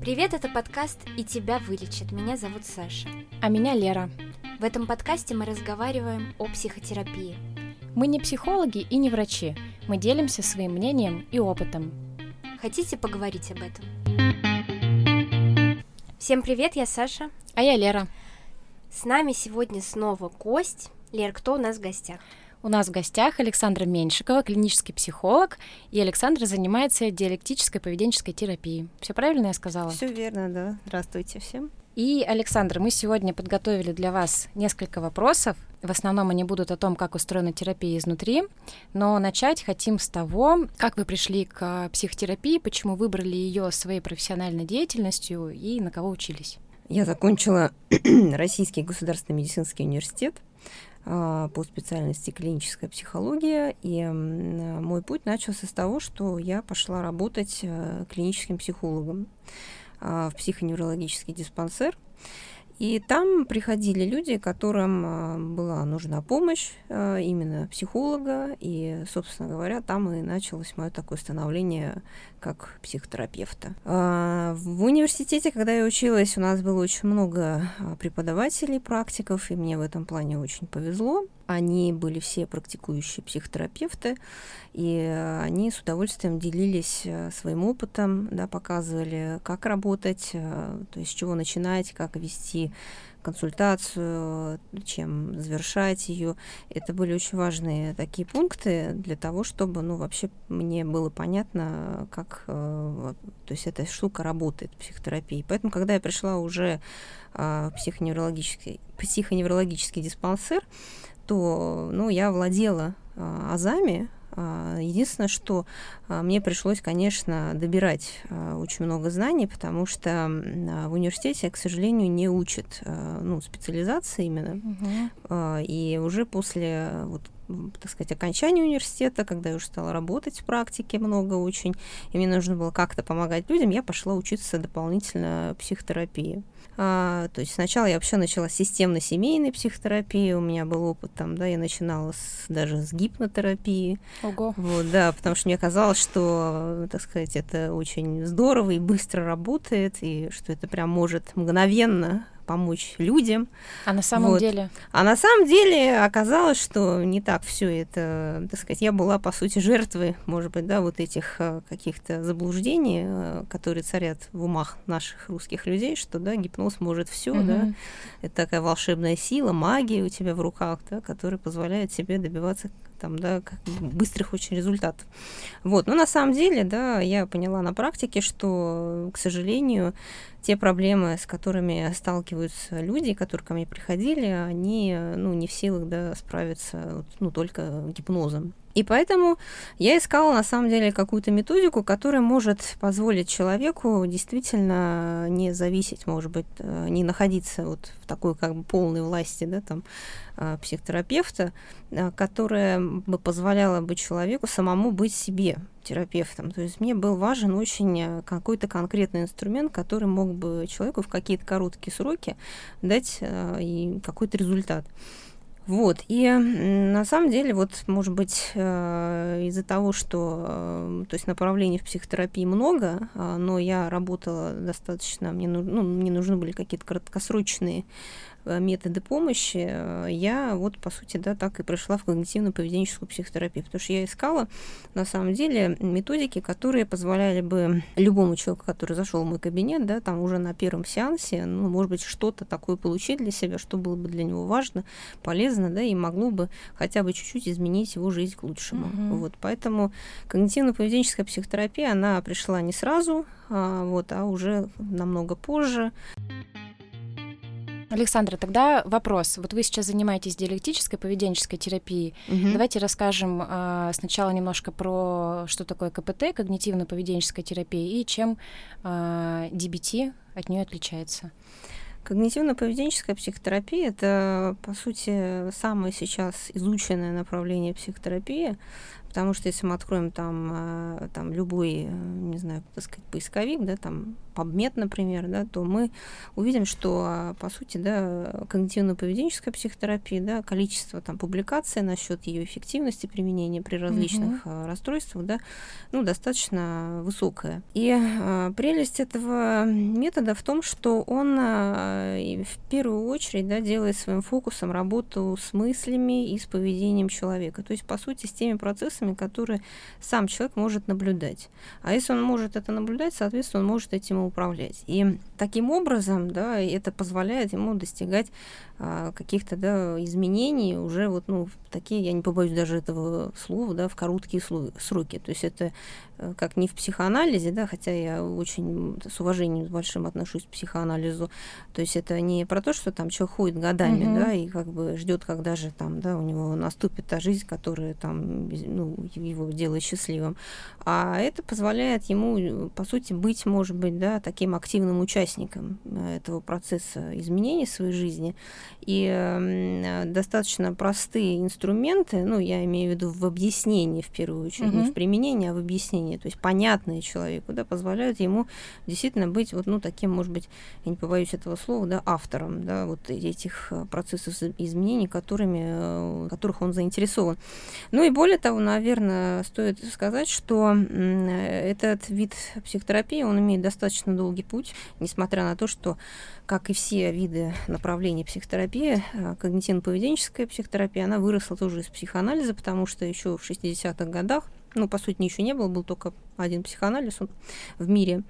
Привет, это подкаст «И тебя вылечат». Меня зовут Саша. А меня Лера. В этом подкасте мы разговариваем о психотерапии. Мы не психологи и не врачи. Мы делимся своим мнением и опытом. Хотите поговорить об этом? Всем привет, я Саша. А я Лера. С нами сегодня снова гость. Лер, кто у нас в гостях? У нас в гостях Александра Меньшикова, клинический психолог, и Александра занимается диалектической поведенческой терапией. Все правильно я сказала? Все верно, да. Здравствуйте всем. И, Александра, мы сегодня подготовили для вас несколько вопросов. В основном они будут о том, как устроена терапия изнутри, но начать хотим с того, как вы пришли к психотерапии, почему выбрали ее своей профессиональной деятельностью и на кого учились. Я закончила Российский государственный медицинский университет по специальности клиническая психология. И мой путь начался с того, что я пошла работать э, клиническим психологом а, в психоневрологический диспансер. И там приходили люди, которым а, была нужна помощь именно психолога. И, собственно говоря, там и началось мое такое становление как психотерапевта. А, в университете, когда я училась, у нас было очень много а, преподавателей, практиков, и мне в этом плане очень повезло. Они были все практикующие психотерапевты, и они с удовольствием делились а, своим опытом, да, показывали, как работать, то есть с чего начинать, как вести консультацию, чем завершать ее. Это были очень важные такие пункты для того, чтобы, ну, вообще мне было понятно, как, э, то есть эта штука работает, психотерапия. Поэтому, когда я пришла уже а, в психоневрологический, психоневрологический диспансер, то, ну, я владела а, азами, единственное, что а, мне пришлось, конечно, добирать а, очень много знаний, потому что в университете, к сожалению, не учат ну, специализации именно. Угу. И уже после вот, так сказать, окончания университета, когда я уже стала работать в практике много очень, и мне нужно было как-то помогать людям, я пошла учиться дополнительно психотерапии. А, то есть сначала я вообще начала с системно-семейной психотерапии, у меня был опыт там, да, я начинала с, даже с гипнотерапии. Ого. Вот, да, потому что мне казалось, что, так сказать, это очень здорово и быстро работает, и что это прям может мгновенно помочь людям. А на самом вот. деле? А на самом деле оказалось, что не так все это, так сказать, я была, по сути, жертвой, может быть, да, вот этих э, каких-то заблуждений, э, которые царят в умах наших русских людей, что, да, гипноз может все, угу. да, это такая волшебная сила, магия у тебя в руках, да, которая позволяет тебе добиваться там, да, быстрых очень результатов. Вот. Но на самом деле, да, я поняла на практике, что, к сожалению, те проблемы, с которыми сталкиваются люди, которые ко мне приходили, они ну, не в силах да, справиться ну, только гипнозом. И поэтому я искала на самом деле какую-то методику, которая может позволить человеку действительно не зависеть, может быть, э, не находиться вот в такой как бы полной власти, да, там, а, психотерапевта, а, которая бы позволяла бы человеку самому быть себе терапевтом. То есть мне был важен очень э, какой-то конкретный инструмент, который мог бы человеку в какие-то короткие сроки дать э, и какой-то результат. Вот, и на самом деле, вот, может быть, э, из-за того, что, э, то есть направлений в психотерапии много, а, но я работала достаточно, мне, ну, мне нужны были какие-то краткосрочные методы помощи, э, я вот, по сути, да, так и пришла в когнитивно-поведенческую психотерапию, потому что я искала, на самом деле, методики, которые позволяли бы любому человеку, который зашел в мой кабинет, да, там уже на первом сеансе, ну, может быть, что-то такое получить для себя, что было бы для него важно, полезно, да, и могло бы хотя бы чуть-чуть изменить его жизнь к лучшему. Mm-hmm. Вот, поэтому когнитивно-поведенческая психотерапия, она пришла не сразу, а, вот, а уже намного позже. Александра, тогда вопрос. Вот вы сейчас занимаетесь диалектической поведенческой терапией. Угу. Давайте расскажем э, сначала немножко про что такое КПТ, когнитивно-поведенческая терапия, и чем э, DBT от нее отличается. Когнитивно-поведенческая психотерапия – это, по сути, самое сейчас изученное направление психотерапии, потому что если мы откроем там, э, там любой, э, не знаю, так сказать, поисковик, да, там PubMed, например, да, то мы увидим, что, по сути, да, когнитивно-поведенческая психотерапия, да, количество там публикаций насчет ее эффективности применения при различных mm-hmm. расстройствах, да, ну, достаточно высокая. И а, прелесть этого метода в том, что он а, в первую очередь, да, делает своим фокусом работу с мыслями и с поведением человека, то есть, по сути, с теми процессами, которые сам человек может наблюдать. А если он может это наблюдать, соответственно, он может этим управлять. И таким образом, да, это позволяет ему достигать а, каких-то да, изменений уже вот, ну, такие, я не побоюсь даже этого слова, да, в короткие сроки. То есть это как не в психоанализе, да, хотя я очень с уважением с большим отношусь к психоанализу. То есть это не про то, что там человек ходит годами, mm-hmm. да, и как бы ждет, когда же там, да, у него наступит та жизнь, которая там, ну, его делает счастливым. А это позволяет ему, по сути, быть, может быть, да, таким активным участником э, этого процесса изменений в своей жизни и э, достаточно простые инструменты, ну, я имею в виду в объяснении в первую очередь, mm-hmm. не в применении, а в объяснении, то есть понятные человеку, да, позволяют ему действительно быть вот, ну, таким, может быть, я не побоюсь этого слова, да, автором, да, вот этих э, процессов изменений, которыми, э, которых он заинтересован. Ну и более того, наверное, стоит сказать, что этот вид психотерапии, он имеет достаточно долгий путь, несмотря на то, что как и все виды направлений психотерапии, э, когнитивно-поведенческая психотерапия, она выросла тоже из психоанализа, потому что еще в 60-х годах ну, по сути, еще не было, был только один психоанализ в мире.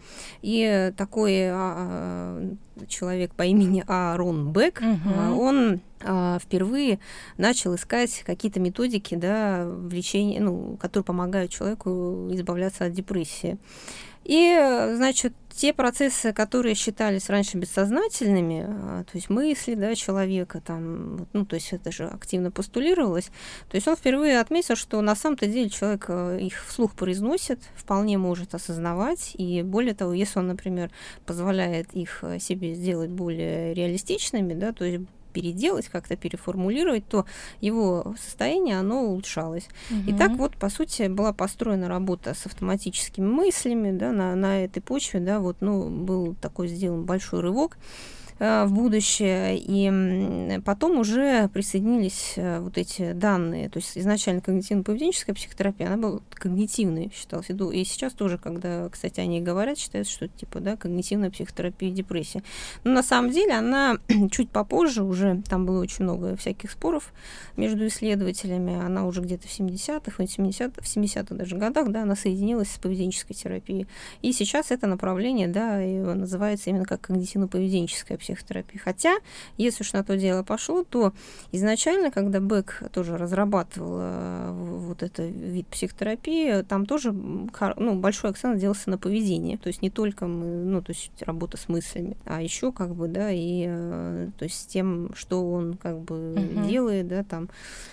И такой а, а, человек по имени Аарон Бек, угу. он а, впервые начал искать какие-то методики, да, в лечении, ну, которые помогают человеку избавляться от депрессии. И, значит, те процессы, которые считались раньше бессознательными, а, то есть мысли да, человека, там, ну, то есть это же активно постулировалось, то есть он впервые отметил, что на самом-то деле человек э, их вслух произносит, вполне может осознавать, и более того, если он, например, позволяет их э, себе сделать более реалистичными, да, то есть переделать, как-то переформулировать, то его состояние, оно улучшалось. Угу. И так вот, по сути, была построена работа с автоматическими мыслями, да, на, на этой почве, да, вот, ну, был такой сделан большой рывок. Э, в будущее. И потом уже присоединились э, вот эти данные. То есть изначально когнитивно-поведенческая психотерапия, она была когнитивной, считалась. И сейчас тоже, когда, кстати, они говорят, считается, что типа, да, когнитивная психотерапия депрессия. Но на самом деле она чуть попозже уже, там было очень много всяких споров между исследователями, она уже где-то в 70-х, в 70-х, в 70-х даже годах, да, она соединилась с поведенческой терапией. И сейчас это направление, да, называется именно как когнитивно-поведенческая психотерапия психотерапии. Хотя, если уж на то дело пошло, то изначально, когда Бек тоже разрабатывал э, вот этот вид психотерапии, там тоже ну, большой акцент делался на поведение. То есть не только ну, то есть работа с мыслями, а еще как бы, да, и э, то есть с тем, что он как бы угу. делает, да, там.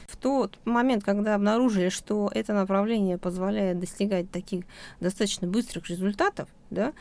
В тот момент, когда обнаружили, что это направление позволяет достигать таких достаточно быстрых результатов, да.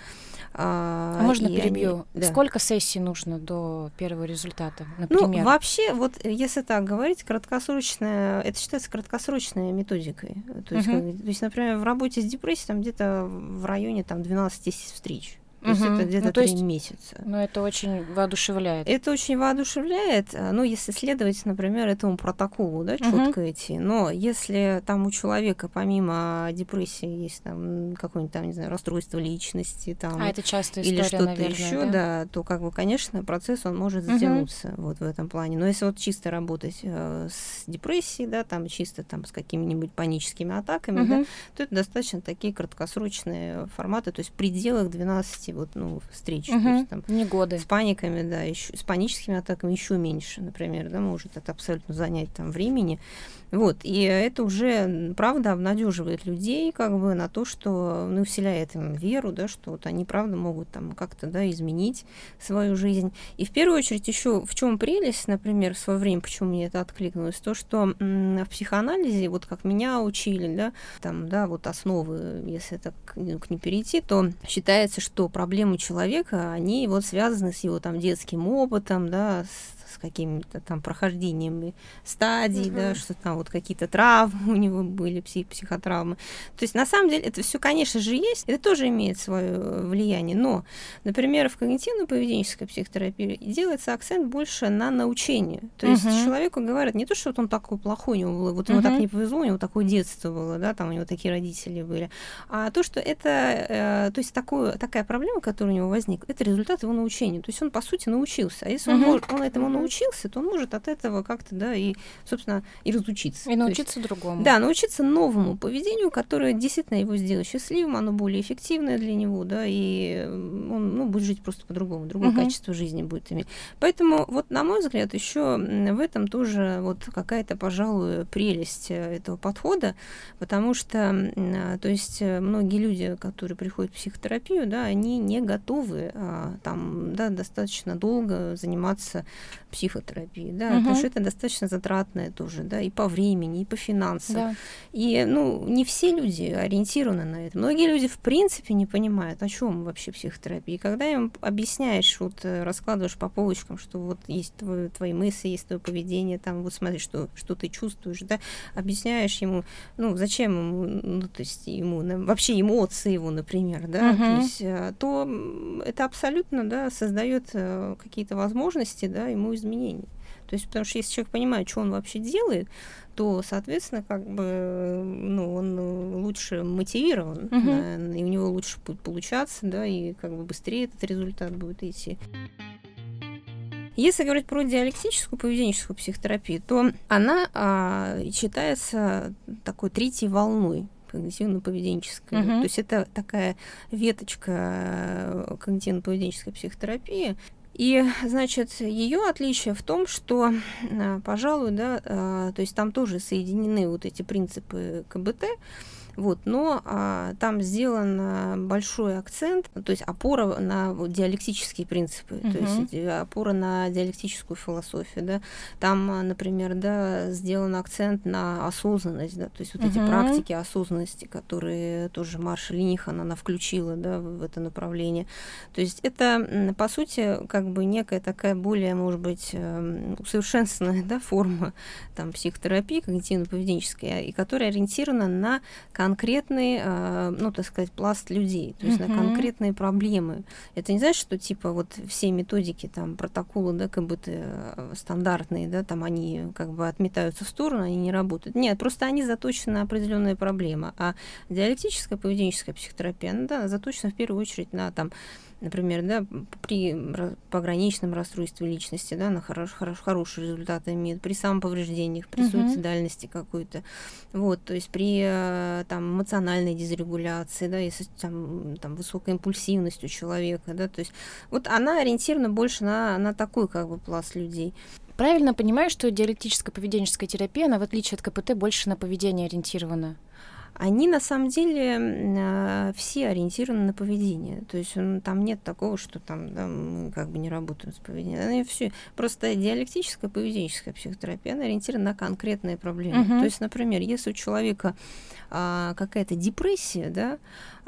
А, а можно перебью? Они, да. Сколько сессий нужно до первого результата, ну, например? Ну, вообще, вот если так говорить, краткосрочная, это считается краткосрочной методикой. То есть, uh-huh. как, то есть например, в работе с депрессией там где-то в районе там 12 встреч. То угу. есть это где-то ну, есть, месяца. Ну, это очень воодушевляет. Это очень воодушевляет, ну, если следовать, например, этому протоколу, да, четко угу. идти. Но если там у человека помимо депрессии есть там какое-нибудь там, не знаю, расстройство личности, там, а это часто история, или что-то еще, да? да, то как бы, конечно, процесс он может затянуться угу. вот в этом плане. Но если вот чисто работать э, с депрессией, да, там чисто там с какими-нибудь паническими атаками, угу. да, то это достаточно такие краткосрочные форматы, то есть в пределах 12 вот, ну, встреч. Угу. То есть, там, Не годы. С паниками, да, еще, с паническими атаками еще меньше, например, да, может это абсолютно занять там времени. Вот, и это уже, правда, обнадеживает людей как бы на то, что, ну, вселяет им веру, да, что вот они, правда, могут там как-то, да, изменить свою жизнь. И в первую очередь еще в чем прелесть, например, в свое время, почему мне это откликнулось, то, что в психоанализе, вот как меня учили, да, там, да, вот основы, если так к, к ней перейти, то считается, что проблемы человека, они вот связаны с его там детским опытом, да, с с какими-то там прохождениями стадий, угу. да, что там вот какие-то травмы у него были, псих, психотравмы. То есть на самом деле это все, конечно же, есть, это тоже имеет свое влияние, но, например, в когнитивно-поведенческой психотерапии делается акцент больше на научение. То есть угу. человеку говорят не то, что вот он такой плохой, у него было, вот ему угу. так не повезло, у него такое детство было, да, там у него такие родители были, а то, что это, э, то есть такое, такая проблема, которая у него возникла, это результат его научения. То есть он, по сути, научился. А если угу. он, может, он этому научился, научился, то он может от этого как-то, да, и, собственно, и разучиться. И научиться есть, другому. Да, научиться новому поведению, которое действительно его сделает счастливым, оно более эффективное для него, да, и он ну, будет жить просто по-другому, другое угу. качество жизни будет иметь. Поэтому, вот, на мой взгляд, еще в этом тоже вот какая-то, пожалуй, прелесть э, этого подхода, потому что, то есть, э, многие люди, которые приходят в психотерапию, да, они не готовы а, там, да, достаточно долго заниматься психотерапии, да, угу. потому что это достаточно затратное тоже, да, и по времени, и по финансам. Да. И, ну, не все люди ориентированы на это. Многие люди, в принципе, не понимают, о чем вообще психотерапия. И когда им объясняешь, вот э, раскладываешь по полочкам, что вот есть твои, твои мысли, есть твое поведение, там, вот смотри, что, что ты чувствуешь, да, объясняешь ему, ну, зачем ему, ну, то есть ему, вообще эмоции его, например, да, угу. то есть, э, то это абсолютно, да, создает э, какие-то возможности, да, ему изменений. То есть, потому что если человек понимает, что он вообще делает, то, соответственно, как бы, ну, он лучше мотивирован, угу. да, и у него лучше будет получаться, да, и как бы быстрее этот результат будет идти. Если говорить про диалектическую поведенческую психотерапию, то она а, считается такой третьей волной когнитивно-поведенческой. Uh-huh. То есть это такая веточка э, когнитивно-поведенческой психотерапии, и, значит, ее отличие в том, что, э, пожалуй, да, э, то есть там тоже соединены вот эти принципы КБТ, вот, но а, там сделан большой акцент, то есть опора на диалектические принципы, угу. то есть опора на диалектическую философию, да. Там, а, например, да, сделан акцент на осознанность, да, то есть вот угу. эти практики осознанности, которые тоже Марша Линихан, она включила, да, в это направление. То есть это, по сути, как бы некая такая более, может быть, эм, усовершенствованная, да, форма там психотерапии когнитивно-поведенческая, и которая ориентирована на конкретный, э, ну, так сказать, пласт людей, то есть uh-huh. на конкретные проблемы. Это не значит, что типа вот все методики, там, протоколы, да, как бы э, стандартные, да, там они как бы отметаются в сторону, они не работают. Нет, просто они заточены на определенные проблемы. А диалектическая поведенческая психотерапия, она да, заточена в первую очередь на там например, да, при пограничном расстройстве личности, да, на хорош, хорош, хорошие результаты имеют, при самоповреждениях, при uh-huh. суицидальности какой-то, вот, то есть при э, там эмоциональной дезрегуляции, да, если там, там высокая импульсивность у человека, да, то есть вот она ориентирована больше на, на такой как бы пласт людей. Правильно понимаю, что диалектическая поведенческая терапия, она в отличие от КПТ больше на поведение ориентирована? Они на самом деле э, все ориентированы на поведение. То есть он, там нет такого, что там да, мы как бы не работаем с поведением. Они все. Просто диалектическая поведенческая психотерапия, она ориентирована на конкретные проблемы. Uh-huh. То есть, например, если у человека а, какая-то депрессия, да,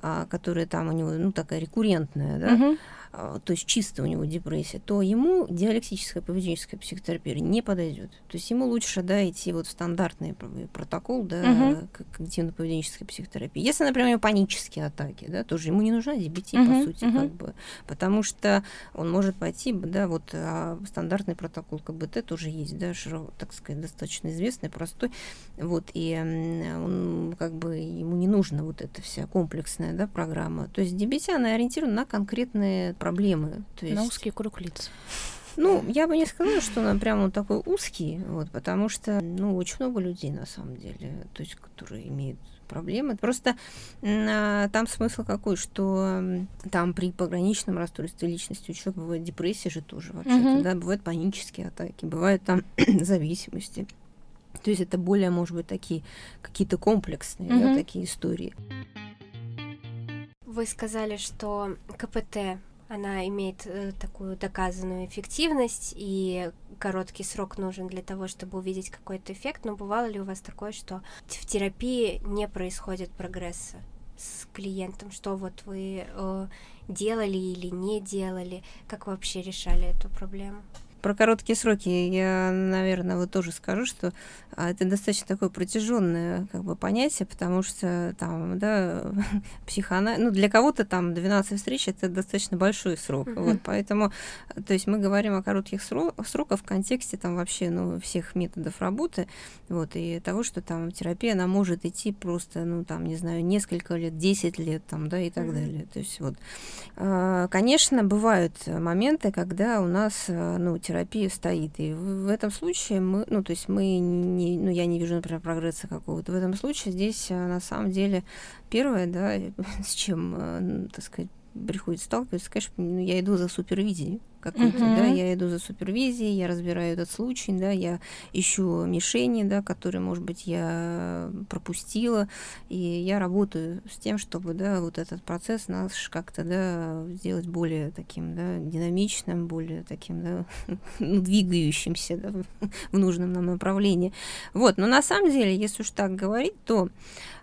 а, которая там у него, ну, такая рекуррентная, да, а, то есть чисто у него депрессия, то ему диалектическая поведенческая психотерапия не подойдет. То есть ему лучше да, идти вот в стандартный протокол да, угу. когнитивно-поведенческой психотерапии. Если, например, у него панические атаки, да, тоже ему не нужна DBT, угу. по сути, угу. как бы, потому что он может пойти, да, вот а стандартный протокол КБТ тоже есть, да, широко, так сказать, достаточно известный, простой, вот, и он как бы ему не нужна вот эта вся комплексная, да, программа. То есть DBT, она ориентирована на конкретные проблемы. То есть... На узкий круг лиц. Ну, я бы не сказала, что он прямо вот такой узкий, вот, потому что, ну, очень много людей, на самом деле, то есть, которые имеют проблемы. Просто а, там смысл какой, что там при пограничном расстройстве личности у человека бывает депрессия же тоже вообще-то, uh-huh. да, бывают панические атаки, бывают там зависимости. То есть это более, может быть, такие какие-то комплексные, uh-huh. да, такие истории. Вы сказали, что КПТ она имеет э, такую доказанную эффективность, и короткий срок нужен для того, чтобы увидеть какой-то эффект. Но бывало ли у вас такое, что в терапии не происходит прогресса? с клиентом, что вот вы э, делали или не делали, как вы вообще решали эту проблему? Про короткие сроки я, наверное, вот тоже скажу, что а, это достаточно такое протяженное как бы понятие, потому что там, да, психоанализ, ну, для кого-то там 12 встреч это достаточно большой срок, mm-hmm. вот, поэтому, то есть мы говорим о коротких срок, сроках в контексте там вообще, ну, всех методов работы, вот, и того, что там терапия, она может идти просто, ну, там, не знаю, несколько лет, 10 лет, там, да, и так mm-hmm. далее, то есть вот, а, конечно, бывают моменты, когда у нас, ну, терапия стоит. И в, этом случае мы, ну, то есть мы не, ну, я не вижу, например, прогресса какого-то. В этом случае здесь э, на самом деле первое, да, с чем, э, так сказать, приходится сталкиваться, конечно, ну, я иду за супервизией какой-то, uh-huh. да, я иду за супервизией, я разбираю этот случай, да, я ищу мишени, да, которые, может быть, я пропустила, и я работаю с тем, чтобы, да, вот этот процесс наш как-то, да, сделать более таким, да, динамичным, более таким, да, ну, двигающимся, да, в нужном нам направлении. Вот, но на самом деле, если уж так говорить, то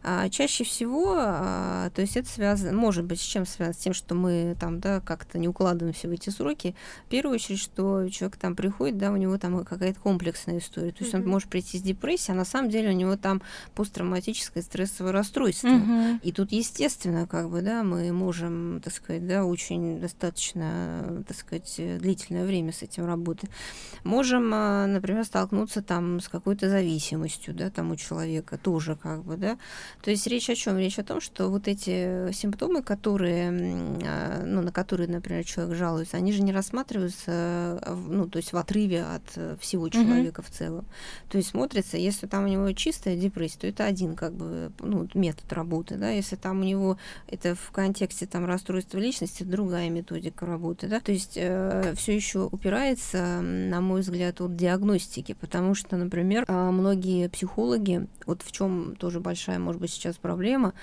а, чаще всего, а, то есть это связано, может быть, с чем связано? С тем, что мы там, да, как-то не укладываемся в эти сроки. В первую очередь, что человек там приходит, да, у него там какая-то комплексная история. То есть mm-hmm. он может прийти с депрессией, а на самом деле у него там посттравматическое стрессовое расстройство. Mm-hmm. И тут, естественно, как бы, да, мы можем, так сказать, да, очень достаточно, так сказать, длительное время с этим работать. Можем, а, например, столкнуться там с какой-то зависимостью, да, там у человека тоже, как бы, да. То есть речь о чем? Речь о том, что вот эти симптомы, которые, а, ну, на которые, например, человек жалуется, они же не рассматриваются, ну, то есть в отрыве от э, всего человека mm-hmm. в целом. То есть смотрится, если там у него чистая депрессия, то это один как бы ну, метод работы, да, если там у него это в контексте там расстройства личности, другая методика работы, да, то есть э, все еще упирается, на мой взгляд, от диагностики, потому что, например, а, многие психологи, вот в чем тоже большая, может быть, сейчас проблема,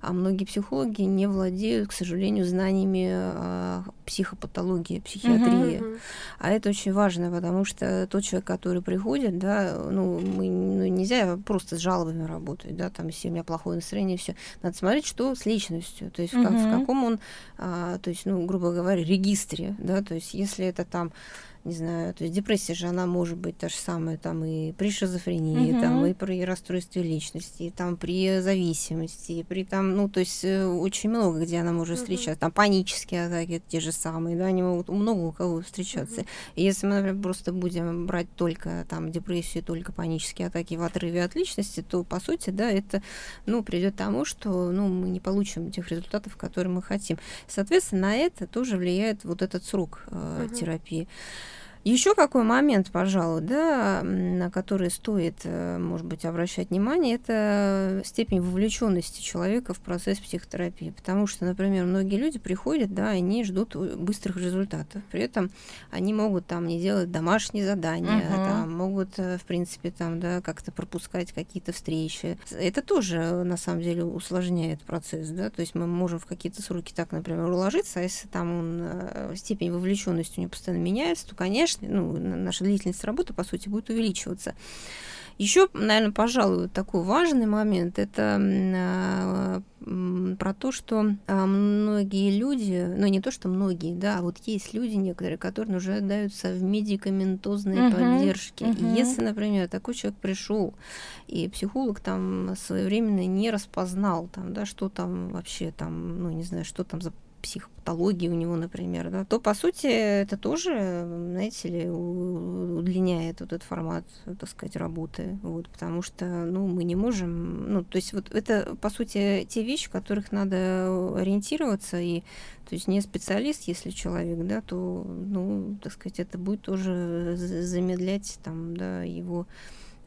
а многие психологи не владеют, к сожалению, знаниями э, психопатологии, психиатрии. Uh-huh, А это очень важно, потому что тот человек, который приходит, да, ну, мы, ну, нельзя просто с жалобами работать, да, там, если у меня плохое настроение, все. Надо смотреть, что с личностью, то есть uh-huh. в, в каком он, а, то есть, ну, грубо говоря, регистре, да, то есть если это там не знаю, то есть депрессия же, она может быть та же самая там и при шизофрении, угу. там и при расстройстве личности, и там при зависимости, и при там, ну, то есть э, очень много, где она может угу. встречаться. Там панические атаки те же самые, да, они могут много у кого встречаться. Угу. И если мы, например, просто будем брать только там депрессию, только панические атаки в отрыве от личности, то, по сути, да, это, ну, придет к тому, что, ну, мы не получим тех результатов, которые мы хотим. Соответственно, на это тоже влияет вот этот срок э, угу. терапии. Еще какой момент, пожалуй, да, на который стоит, э, может быть, обращать внимание, это степень вовлеченности человека в процесс психотерапии. Потому что, например, многие люди приходят, да, они ждут быстрых результатов. При этом они могут там не делать домашние задания, uh-huh. там, могут, э, в принципе, там, да, как-то пропускать какие-то встречи. Это тоже, на самом деле, усложняет процесс, да, то есть мы можем в какие-то сроки так, например, уложиться, а если там он, э, степень вовлеченности у него постоянно меняется, то, конечно, конечно, ну, наша длительность работы, по сути, будет увеличиваться. Еще, наверное, пожалуй, такой важный момент это а, про то, что а, многие люди, ну не то, что многие, да, а вот есть люди некоторые, которые нуждаются в медикаментозной uh-huh, поддержке. Uh-huh. И если, например, такой человек пришел, и психолог там своевременно не распознал, там, да, что там вообще там, ну не знаю, что там за психопатологии у него, например, да, то, по сути, это тоже, знаете ли, удлиняет вот этот формат, так сказать, работы, вот, потому что, ну, мы не можем, ну, то есть вот это, по сути, те вещи, в которых надо ориентироваться, и, то есть не специалист, если человек, да, то, ну, так сказать, это будет тоже замедлять, там, да, его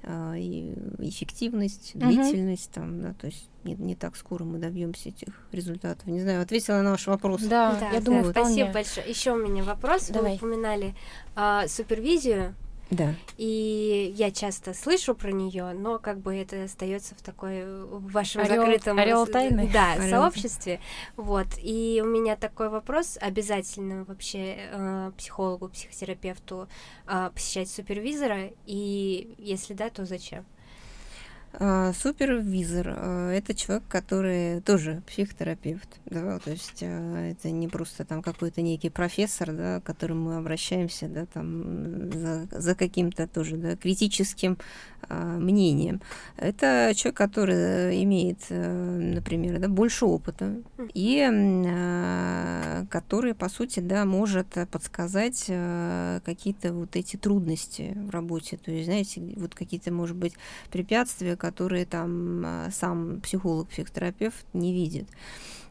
и эффективность, длительность, угу. там, да, то есть не, не так скоро мы добьемся этих результатов. Не знаю, ответила на ваш вопрос. Да, да я да, думаю, спасибо большое. Еще у меня вопрос. Давай. Вы упоминали а, супервизию да. И я часто слышу про нее, но как бы это остается в такой в вашем орел, закрытом орел тайны. Да, орел. сообществе. Вот. И у меня такой вопрос: обязательно вообще э, психологу, психотерапевту э, посещать супервизора? И если да, то зачем? А, супервизор а, это человек, который тоже психотерапевт, да, то есть а, это не просто там какой-то некий профессор, да, к которому мы обращаемся, да, там за, за каким-то тоже, да, критическим а, мнением. Это человек, который имеет, э, например, да, больше опыта и а, который, по сути, да, может подсказать а, какие-то вот эти трудности в работе, то есть, знаете, вот какие-то, может быть, препятствия, которые там а, сам психолог, психотерапевт не видит.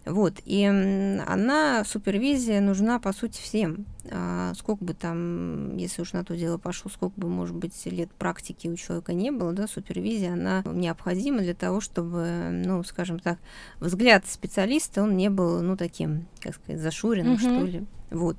Вот, и она, супервизия нужна, по сути, всем. А сколько бы там, если уж на то дело пошло, сколько бы, может быть, лет практики у человека не было, да, супервизия, она необходима для того, чтобы, ну, скажем так, взгляд специалиста, он не был, ну, таким, как сказать, зашуренным, mm-hmm. что ли. Вот.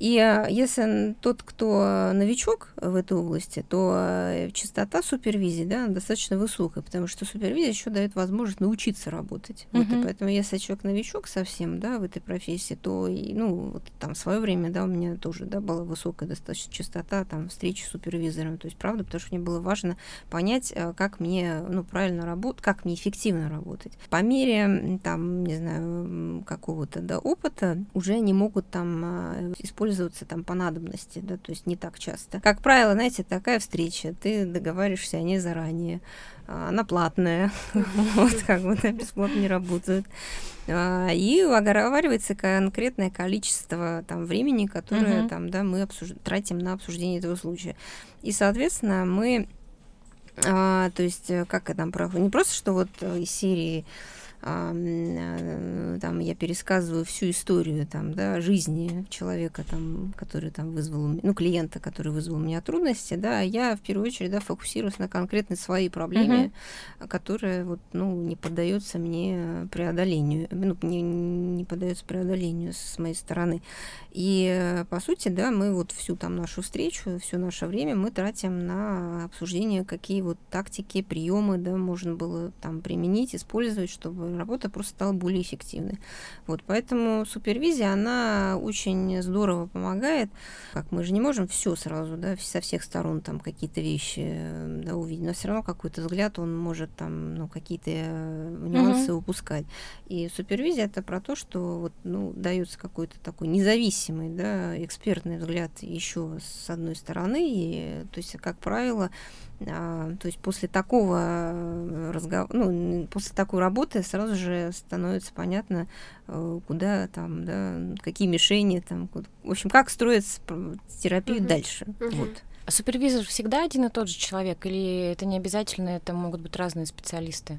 И э, если тот, кто новичок в этой области, то э, частота супервизии да, достаточно высокая, потому что супервизия еще дает возможность научиться работать. Uh-huh. Вот, и поэтому если человек новичок совсем да, в этой профессии, то и, ну, вот, там в свое время да, у меня тоже да, была высокая достаточно частота там, встреч с супервизором. То есть, правда, потому что мне было важно понять, э, как мне ну, правильно работать, как мне эффективно работать. По мере там, не знаю, какого-то да, опыта уже они могут там использовать пользоваться там по надобности, да, то есть не так часто. Как правило, знаете, такая встреча, ты договариваешься о ней заранее, а, она платная, вот как бы бесплатно не работает. А, и оговаривается конкретное количество там времени, которое там, да, мы тратим на обсуждение этого случая. И, соответственно, мы а, то есть, э, как это там, не просто, что вот э, из серии там я пересказываю всю историю там, да, жизни человека, там, который там вызвал, ну, клиента, который вызвал у меня трудности, да, я в первую очередь да, фокусируюсь на конкретной своей проблеме, uh-huh. которая вот, ну, не поддается мне преодолению, ну, не, не поддается преодолению с моей стороны. И, по сути, да, мы вот всю там нашу встречу, все наше время мы тратим на обсуждение, какие вот тактики, приемы, да, можно было там применить, использовать, чтобы работа просто стала более эффективной. Вот, поэтому супервизия, она очень здорово помогает. Как мы же не можем все сразу, да, со всех сторон там какие-то вещи да, увидеть, но все равно какой-то взгляд он может там, ну, какие-то э, нюансы угу. упускать. И супервизия это про то, что вот, ну, дается какой-то такой независимый, да, экспертный взгляд еще с одной стороны, и, то есть, как правило, то есть после такого э, разговора, ну, после такой работы сразу же становится понятно, э, куда там, да, какие мишени там, в общем, как строится терапию угу. дальше. Угу. Вот. А супервизор всегда один и тот же человек, или это не обязательно, это могут быть разные специалисты?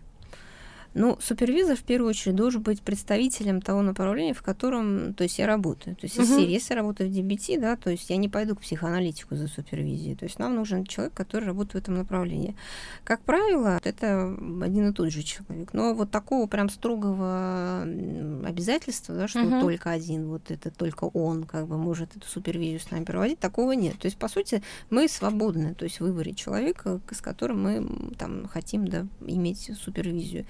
Ну, супервизор в первую очередь должен быть представителем того направления, в котором, то есть я работаю. То есть uh-huh. если, если я работаю в DBT, да, то есть я не пойду к психоаналитику за супервизией. То есть нам нужен человек, который работает в этом направлении. Как правило, это один и тот же человек. Но вот такого прям строгого обязательства, да, что uh-huh. только один, вот это только он как бы может эту супервизию с нами проводить, такого нет. То есть, по сути, мы свободны, то есть в выборе человека, с которым мы там хотим да, иметь супервизию.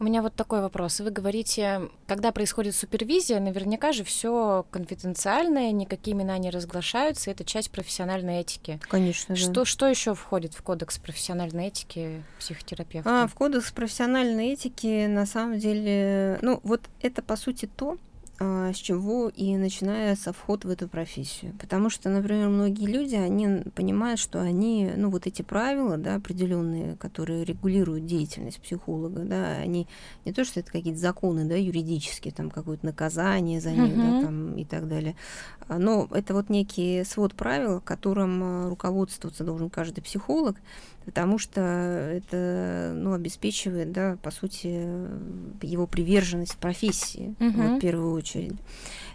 У меня вот такой вопрос. Вы говорите, когда происходит супервизия, наверняка же все конфиденциальное, никакие имена не разглашаются, это часть профессиональной этики. Конечно. Что, да. что еще входит в кодекс профессиональной этики психотерапевта? А, в кодекс профессиональной этики на самом деле, ну вот это по сути то, с чего и начинается вход в эту профессию. Потому что, например, многие люди, они понимают, что они, ну, вот эти правила, да, определенные, которые регулируют деятельность психолога, да, они не то, что это какие-то законы, да, юридические, там, какое-то наказание за них, uh-huh. да, там, и так далее, а, но это вот некий свод правил, которым а, руководствоваться должен каждый психолог, потому что это ну, обеспечивает, да, по сути, его приверженность профессии uh-huh. вот, в первую очередь.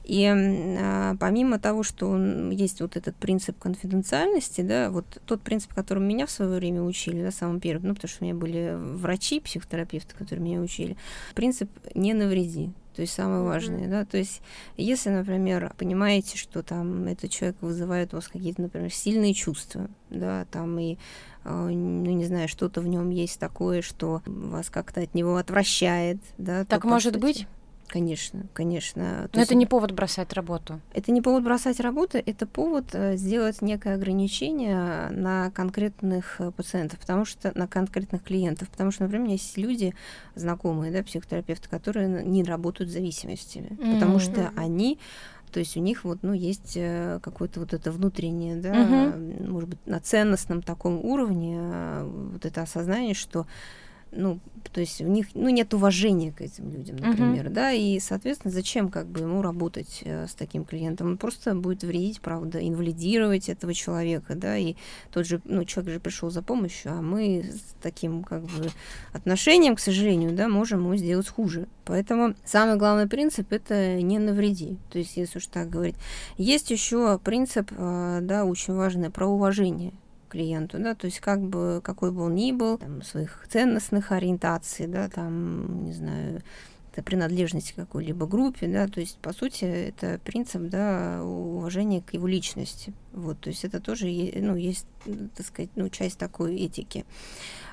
И а, помимо того, что он, есть вот этот принцип конфиденциальности, да, вот тот принцип, которым меня в свое время учили, да, самым первым, ну, потому что у меня были врачи, психотерапевты, которые меня учили, принцип «не навреди». То есть самое mm-hmm. важное, да, то есть если, например, понимаете, что там этот человек вызывает у вас какие-то, например, сильные чувства, да, там и а, ну, не знаю, что-то в нем есть такое, что вас как-то от него отвращает, да. Так то, может быть? Конечно, конечно. То Но это не повод бросать работу. Это не повод бросать работу, это повод э, сделать некое ограничение на конкретных э, пациентов, потому что на конкретных клиентов. Потому что, например, у меня есть люди, знакомые, да, психотерапевты, которые не работают с зависимостями, mm-hmm. потому что они то есть у них вот, ну, есть э, какое-то вот это внутреннее, да, uh-huh. может быть, на ценностном таком уровне вот это осознание, что ну, то есть у них, ну, нет уважения к этим людям, например, uh-huh. да, и, соответственно, зачем как бы ему работать э, с таким клиентом? Он просто будет вредить, правда, инвалидировать этого человека, да, и тот же, ну, человек же пришел за помощью, а мы с таким как бы отношением, к сожалению, да, можем ему сделать хуже. Поэтому самый главный принцип это не навреди. То есть, если уж так говорить. Есть еще принцип, э, да, очень важный про уважение клиенту, да, то есть как бы, какой бы он ни был, там, своих ценностных ориентаций, да, там, не знаю, это принадлежность к какой-либо группе, да, то есть, по сути, это принцип, да, уважения к его личности, вот, то есть это тоже, ну, есть, так сказать, ну, часть такой этики.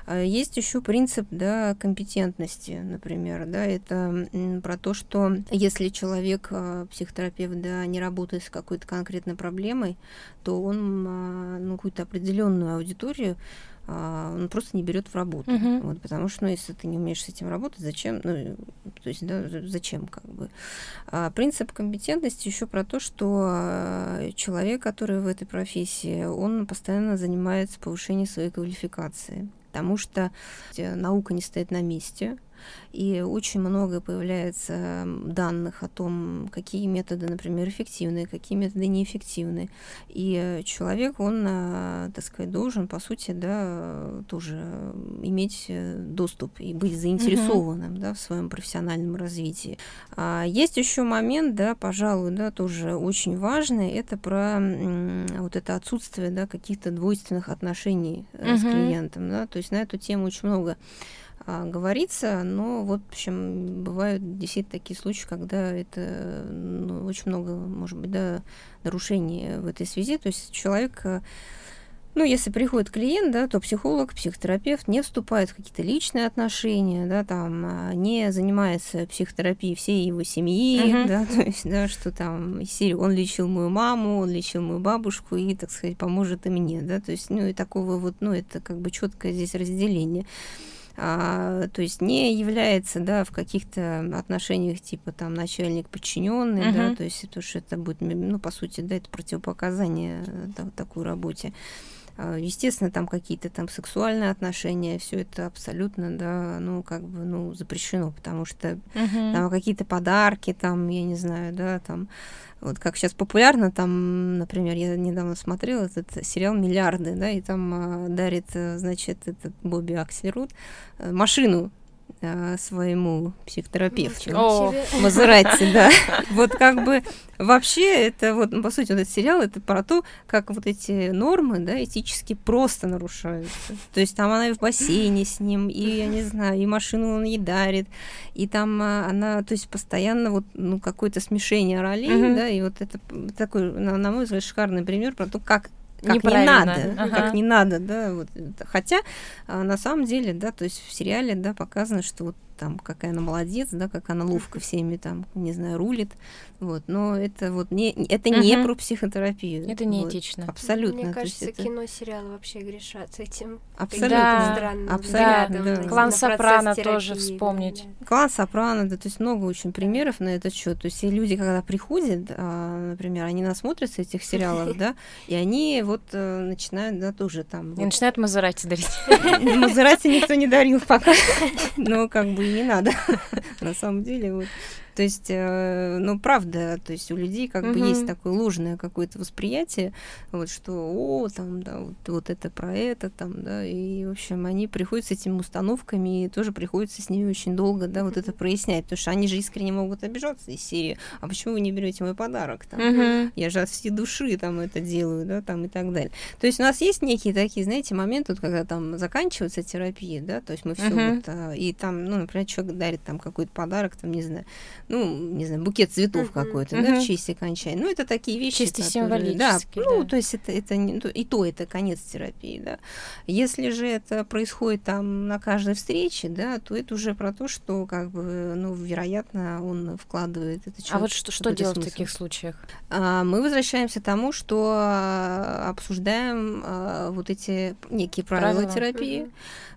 А есть еще принцип да, компетентности, например. Да, это про то, что если человек, а, психотерапевт, да, не работает с какой-то конкретной проблемой, то он а, ну, какую-то определенную аудиторию он просто не берет в работу. Uh-huh. Вот, потому что, ну, если ты не умеешь с этим работать, зачем? Ну, то есть, да, зачем, как бы. А принцип компетентности еще про то, что человек, который в этой профессии, он постоянно занимается повышением своей квалификации потому что э, наука не стоит на месте, и очень много появляется данных о том, какие методы, например, эффективны, какие методы неэффективны. И э, человек, он, э, так сказать, должен, по сути, да, тоже иметь доступ и быть заинтересованным, mm-hmm. да, в своем профессиональном развитии. А есть еще момент, да, пожалуй, да, тоже очень важный, это про вот это отсутствие, да, каких-то двойственных отношений mm-hmm. с клиентом, да, то есть на эту тему очень много а, говорится, но вот, в общем, бывают действительно такие случаи, когда это ну, очень много, может быть, да, нарушений в этой связи. То есть человек, э, ну, если приходит клиент, да, то психолог, психотерапевт не вступает в какие-то личные отношения, да, там, а, не занимается психотерапией всей его семьи, uh-huh. да, то есть, да, что там, он лечил мою маму, он лечил мою бабушку и, так сказать, поможет и мне, да, то есть, ну, и такого вот, ну, это как бы четкое здесь разделение а, то есть не является, да, в каких-то отношениях типа там начальник подчиненный, uh-huh. да, то есть то, что это будет, ну, по сути, да, это противопоказание да, такой работе. А, естественно, там какие-то там сексуальные отношения, все это абсолютно, да, ну, как бы, ну, запрещено, потому что uh-huh. там какие-то подарки, там, я не знаю, да, там, вот как сейчас популярно, там, например, я недавно смотрела этот сериал «Миллиарды», да, и там а, дарит, э, значит, этот Бобби Аксельруд э, машину своему психотерапевту. О, Мазерати, да. Вот как бы вообще это вот, по сути, вот этот сериал, это про то, как вот эти нормы, да, этически просто нарушаются. То есть там она и в бассейне с ним, и, я не знаю, и машину он ей дарит, и там а, она, то есть постоянно вот, ну, какое-то смешение ролей, да, и вот это такой, на, на мой взгляд, шикарный пример про то, как как не надо, ага. как не надо, да, вот. Хотя а, на самом деле, да, то есть в сериале, да, показано, что вот там, какая она молодец, да, как она ловко всеми там, не знаю, рулит, вот, но это вот не, это угу. не про психотерапию. Это не вот, этично. Абсолютно. Мне кажется, это... кино, сериалы вообще грешат с этим. Абсолютно. Да, странным абсолютно, да. да. Клан Сопрано тоже вспомнить. Да. Клан Сопрано, да, то есть много очень примеров на этот счет. То есть и люди, когда приходят, а, например, они насмотрятся этих сериалов, да, и они вот э, начинают, да, тоже там. И начинают Мазерати дарить. Мазерати никто не дарил пока, но как бы не надо. На самом деле, вот то есть, э, ну, правда, то есть у людей как угу. бы есть такое ложное какое-то восприятие, вот что, о, там, да, вот, вот это про это, там, да, и, в общем, они приходят с этими установками, и тоже приходится с ними очень долго, да, вот это прояснять, потому что они же искренне могут обижаться из серии, а почему вы не берете мой подарок, там, угу. я же от всей души там это делаю, да, там, и так далее. То есть у нас есть некие такие, знаете, моменты, вот, когда там заканчивается терапия, да, то есть мы все угу. вот, а, и там, ну, например, человек дарит там какой-то подарок, там, не знаю, ну, не знаю, букет цветов Мгм. какой-то, Мгм. да, в честь окончания. Ну, это такие вещи, Чисто которые- Да, символически, ну, да. то есть это, это не, то- и то это конец терапии, да. Если же это происходит там на каждой встрече, да, то это уже про то, что, как бы, ну, вероятно, он вкладывает это А вот что, что делать в смысл. таких случаях? А, Мы возвращаемся к тому, что а, обсуждаем а, вот эти некие правила, Правила. терапии, Мгм.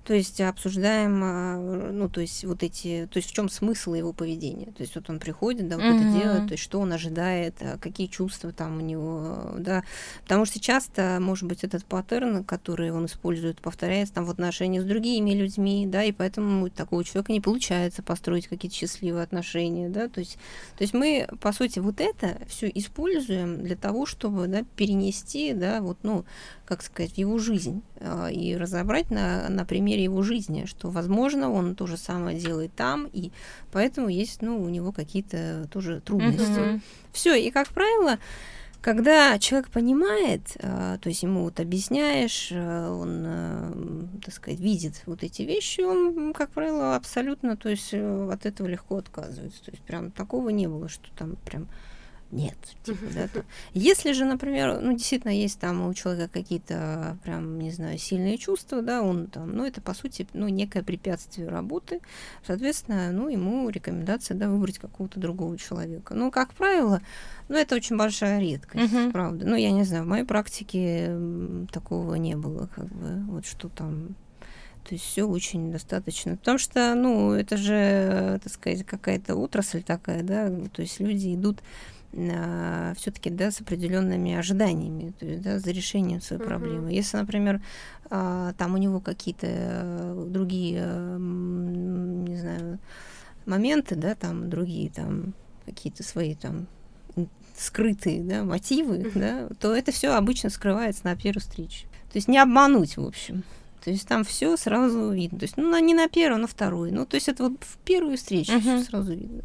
То есть обсуждаем, а, ну, то есть вот эти, то есть в чем смысл его поведения, то есть вот он приходит, да, вот Мгм. это делает, то есть что он ожидает, а, какие чувства там у него, да, потому что часто, может быть, этот паттерн, который он использует, повторяется там в отношениях с другими людьми, да, и поэтому у такого человека не получается построить какие-то счастливые отношения, да, то есть, то есть мы, по сути, вот это все используем для того, чтобы, да, перенести, да, вот, ну, как сказать, его жизнь а, и разобрать на, на примере его жизни, что, возможно, он то же самое делает там, и поэтому есть, ну, у него какие-то тоже трудности. Мгм. Все, и, как правило, когда человек понимает, а, то есть ему вот объясняешь, а, он, так сказать, видит вот эти вещи, он, как правило, абсолютно, то есть э, от этого легко отказывается. То есть прям такого не было, что там прям нет. Типа, да, там. Если же, например, ну, действительно есть там у человека какие-то прям, не знаю, сильные чувства, да, он там, ну, это, по сути, ну, некое препятствие работы, соответственно, ну, ему рекомендация, да, выбрать какого-то другого человека. Но, как правило, ну, это очень большая редкость, Мгм. правда. Ну, я не знаю, в моей практике такого не было, как бы, вот что там то есть все очень достаточно. Потому что, ну, это же, так сказать, какая-то отрасль такая, да, то есть люди идут все-таки, да, с определенными ожиданиями, то есть, да, за решением своей Мгм. проблемы. Если, например, а, там у него какие-то э, другие, не знаю, моменты, да, там другие, там какие-то свои там скрытые, да, мотивы, Мгм. да, то это все обычно скрывается на первой встрече. То есть не обмануть, в общем. То есть там все сразу видно. То есть, ну, не на первую, на вторую. Ну, то есть это вот в первую встречу Мгм. всё сразу видно.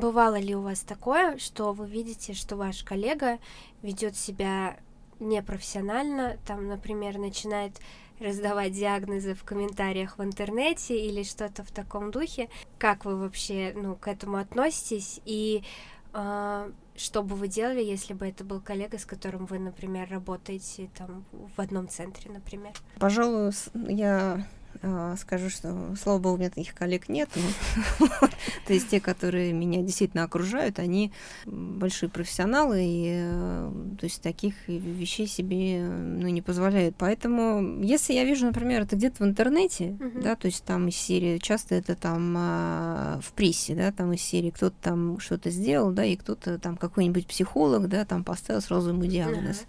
Бывало ли у вас такое, что вы видите, что ваш коллега ведет себя непрофессионально, там, например, начинает раздавать диагнозы в комментариях в интернете или что-то в таком духе? Как вы вообще ну, к этому относитесь? И а, что бы вы делали, если бы это был коллега, с которым вы, например, работаете там в одном центре, например? Пожалуй, я скажу, что, слава богу, у меня таких коллег нет. То есть те, которые меня действительно окружают, они большие профессионалы, и э, то есть таких вещей себе ну, не позволяют. Поэтому, если я вижу, например, это где-то в интернете, да, то есть там из серии, часто это там а, в прессе, да, там из серии кто-то там что-то сделал, да, и кто-то там какой-нибудь психолог, да, там поставил сразу ему диагноз.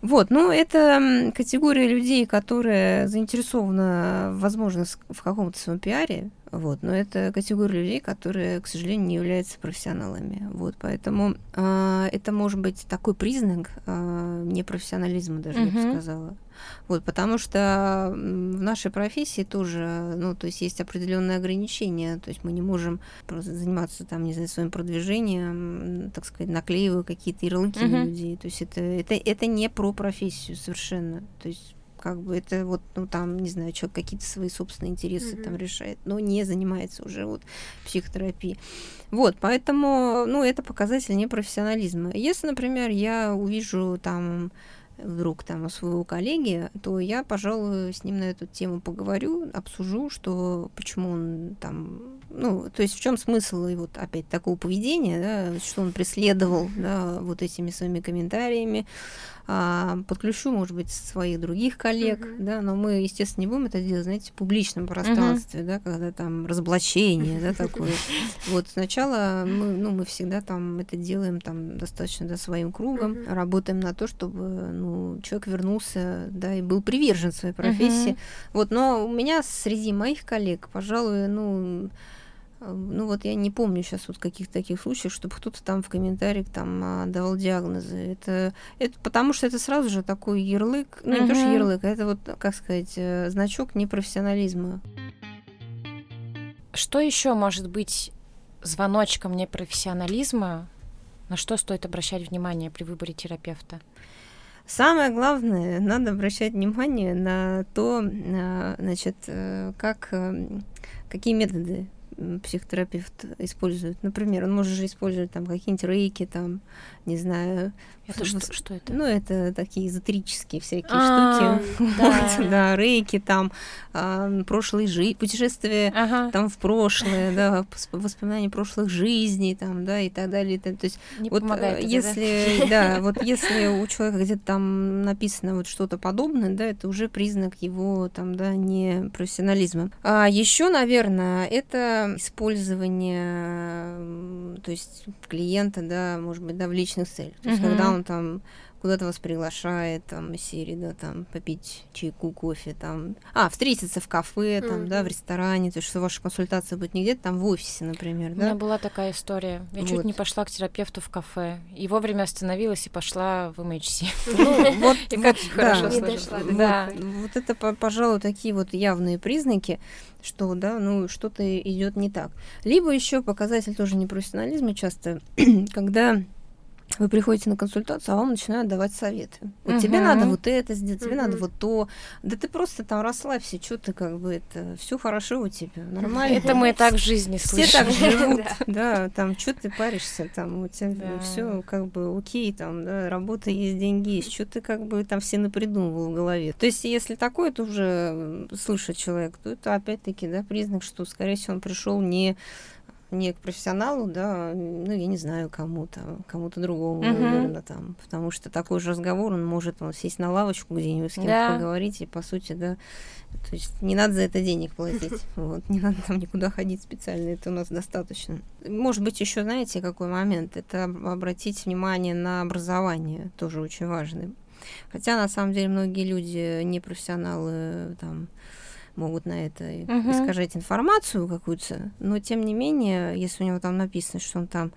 Вот, ну, это категория людей, которые заинтересованы, возможно, в каком-то своем пиаре, вот, но это категория людей, которые, к сожалению, не являются профессионалами, вот, поэтому а, это может быть такой признак а, непрофессионализма даже, я бы сказала. Вот, потому что в нашей профессии тоже, ну, то есть есть определенные ограничения, то есть мы не можем просто заниматься там, не знаю, своим продвижением, так сказать, наклеивая какие-то ярлыки на Мгм. людей. То есть это, это, это не про профессию совершенно. То есть как бы это вот, ну там, не знаю, человек какие-то свои собственные интересы там Мгм. решает, но не занимается уже вот психотерапией. Вот, поэтому, ну, это показатель непрофессионализма. Если, например, я увижу там вдруг там у своего коллеги, то я, пожалуй, с ним на эту тему поговорю, обсужу, что почему он там, ну, то есть в чем смысл его опять такого поведения, да, что он преследовал, да, вот этими своими комментариями, а, подключу, может быть, своих других коллег, Мгм. да, но мы, естественно, не будем это делать, знаете, в публичном пространстве, да, когда там разоблачение, да, такое. Вот сначала мы, ну, мы всегда там это делаем там достаточно, да, своим кругом, Мгм. работаем на то, чтобы, ну, человек вернулся, да, и был привержен своей профессии. Мгм. Вот, но у меня среди моих коллег, пожалуй, ну, ну вот я не помню сейчас вот каких-то таких случаев, чтобы кто-то там в комментариях там а, давал диагнозы. Это, это потому что это сразу же такой ярлык, ну не то что ярлык, а это вот, как сказать, э, значок непрофессионализма. Что еще может быть звоночком непрофессионализма? На что стоит обращать внимание при выборе терапевта? Самое главное, надо обращать внимание на то, а, значит, э, как, э, какие методы психотерапевт использует. Например, он может же использовать там какие-нибудь рейки, там, не знаю. Это что, что это? Ну, это такие эзотерические всякие а, штуки. Да. да, рейки, там, а, прошлые жизни, путешествия ага. там в прошлое, да, воспоминания прошлых жизней, там, да, и так далее. То есть, Не вот помогает если, да? да, вот если у человека где-то там написано вот что-то подобное, да, это уже признак его там, да, не профессионализма. А еще, наверное, это использование, то есть клиента, да, может быть, да, в личных целях. То есть, когда он там куда-то вас приглашает, там, из серии, да, там, попить чайку, кофе, там, а, встретиться в кафе, там, mm-hmm. да, в ресторане, то есть, что ваша консультация будет не где-то там в офисе, например, да? У меня была такая история. Я вот. чуть не пошла к терапевту в кафе, и вовремя остановилась и пошла в MHC. Ну, вот, хорошо Да. Вот это, пожалуй, такие вот явные признаки, что, да, ну, что-то идет не так. Либо еще показатель тоже непрофессионализма часто, когда вы приходите на консультацию, а вам начинают давать советы. Вот угу. тебе надо вот это сделать, тебе угу. надо вот то. Да ты просто там расслабься, что ты как бы это все хорошо у тебя, нормально. Это мы и так в жизни слышим. Все так живут, да, там что ты паришься, там у тебя все как бы окей, там, да, работа есть, деньги есть, что ты как бы там все напридумывал в голове. То есть если такое то уже слышит человек, то это опять-таки, да, признак, что, скорее всего, он пришел не не к профессионалу, да, ну, я не знаю, кому-то, кому-то другому, uh-huh. наверное, там, потому что такой же разговор, он может он, сесть на лавочку где-нибудь с кем-то да. поговорить, и, по сути, да, то есть не надо за это денег платить, вот, не надо там никуда ходить специально, это у нас достаточно. Может быть, еще знаете, какой момент, это обратить внимание на образование, тоже очень важный. Хотя, на самом деле, многие люди, не профессионалы, там, могут на это угу. искажать информацию какую-то, но тем не менее, если у него там написано, что он там,